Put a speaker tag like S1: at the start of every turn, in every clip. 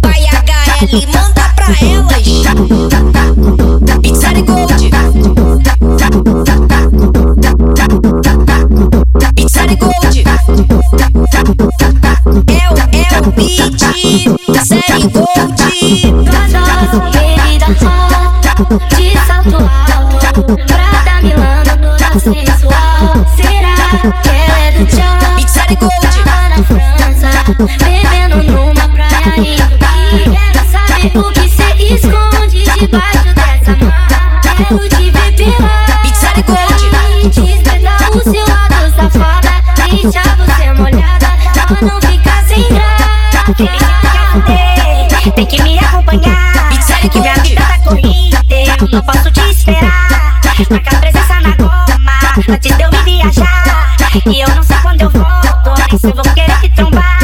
S1: Vai HL, manda pra elas. Pixar Gold. Pixar Gold. É o, é o beat. Série
S2: querida, de salto alto. Toda Será que ela é do tchau?
S1: Pixar Gold.
S2: Na França, bebendo numa praia Dubai. Quero saber o que cê esconde debaixo dessa mala. Quero te ver pela
S1: Pixar Gold.
S2: e despertar safada. Deixa você molhada, pra não ficar sem graça.
S3: Tem que me acompanhar.
S1: Pixar
S3: Que minha
S1: Gold.
S3: vida tá não posso te esperar. Marca presença na goma, antes de eu me viajar. E eu não sei quando eu volto, nem se vou querer te trombar.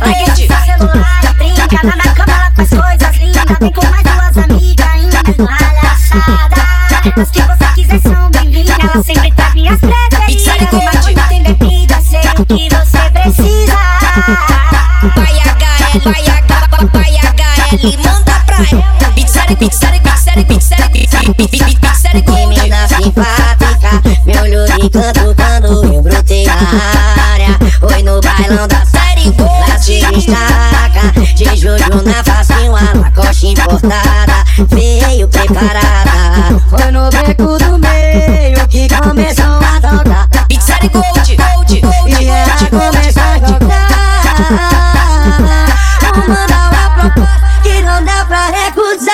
S1: Gold.
S3: seu celular e brinca lá na cama, ela faz coisas lindas. Vem com mais duas amigas ainda palhaçada. Mas que você quiser são bem-vindas, ela sempre traz minhas.
S1: Gold.
S3: Mas quando tem bebida, sei o que você precisa.
S1: Vai HL, vai HL, vai HL, manda pra ela. Pixar, pixar, pixar, pixar, pixar Gold.
S4: Bailão da
S1: Série
S4: se destaca, de jojo na facinho, a lacoste importada, veio preparada. Foi no beco do meio que começou a tocar.
S1: Pixar Gold, Gold, Gold,
S4: E ela começou a jogar. Vou mandar uma proposta que não dá pra recusar.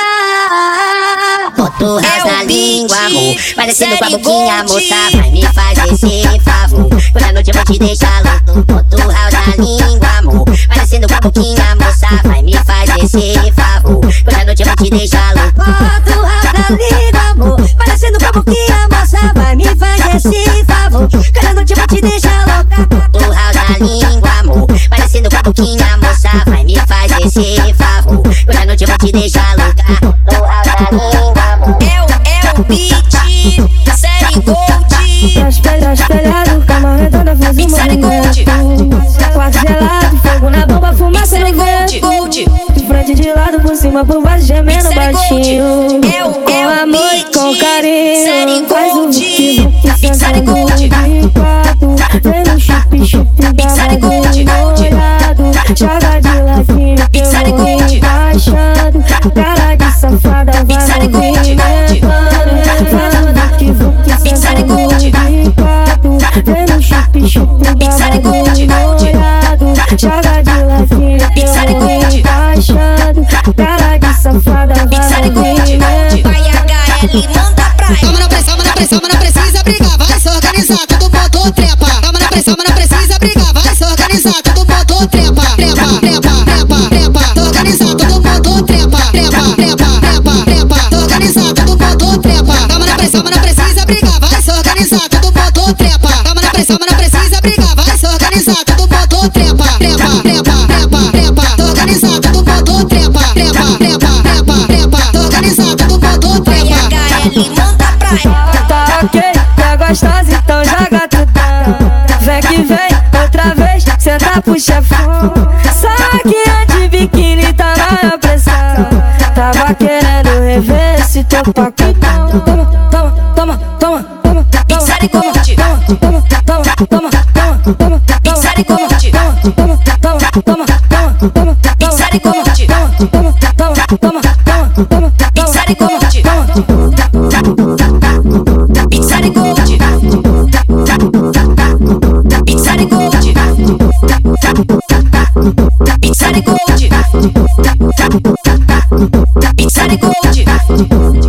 S4: Botou
S1: É
S4: na língua, amor. Parecendo com a boquinha, moça. Vai me fazer esse favor. Quando a noite eu vou te deixar louco. Na língua, amor. Parecendo com a boquinha, moça. Vai me fazer esse favor. A noite eu vou te deixar louco. Botou rasa na língua, amor. Parecendo com a boquinha, moça. Vai me fazer esse favor. A noite vou te deixar louca. Botou rasa na língua, amor. Parecendo com a boquinha, moça. Vai me fazer esse favor. A noite eu vou te deixar louca.
S5: Por baixo, gemendo baixinho.
S1: É
S5: Com
S1: é
S5: amor e com carinho Faz o
S1: Gold.
S5: que senta
S1: Gold.
S5: de quatro Vem no chup, chup,
S1: Gold.
S5: molhado Joga de ladinho que eu vou encaixando Cara de safada, vai
S1: Gold.
S5: movimentando Falando que vou que senta
S1: Gold.
S5: de quatro Vem no chup, chup,
S1: Gold.
S5: molhado Joga de ladinho que eu vou encaixando Cara safada, vai movimentando
S1: Vai HL, manda pra ela.
S6: na pressão, mas não pressão, mas não precisa brigar, vai se organizar, todo mundo trepa. Tamo na pressão, mas não precisa brigar, vai se organizar, todo mundo trepa. Trepa, trepa, trepa, trepa. Tô organizado, todo mundo trepa. Trepa, trepa, trepa, trepa. Tô organizado, todo mundo trepa. Tamo na pressão, mas não precisa brigar, vai se organizar, todo mundo trepa. Tamo na pressão, mas não precisa brigar, vai se organizar, todo mundo trepa. Trepa, trepa, trepa, trepa. Tô organizado, trepa. Trepa, trepa, trepa,
S5: gostosa, então joga tudão Vem que vem, outra vez, senta pro chefão Saquinha de biquíni, tá na pressão Tava querendo rever esse teu paquetão Toma, toma, toma, toma, toma
S1: Pixar Gold.
S5: Toma, toma, toma, toma, toma, toma
S1: Pixar Gold.
S5: Toma, toma, toma, toma, toma
S1: Pixar Gold.
S5: Toma, toma, toma, toma, toma, toma
S1: Pixar Gold.
S5: toma, Pizza de gold. Pizza de gold.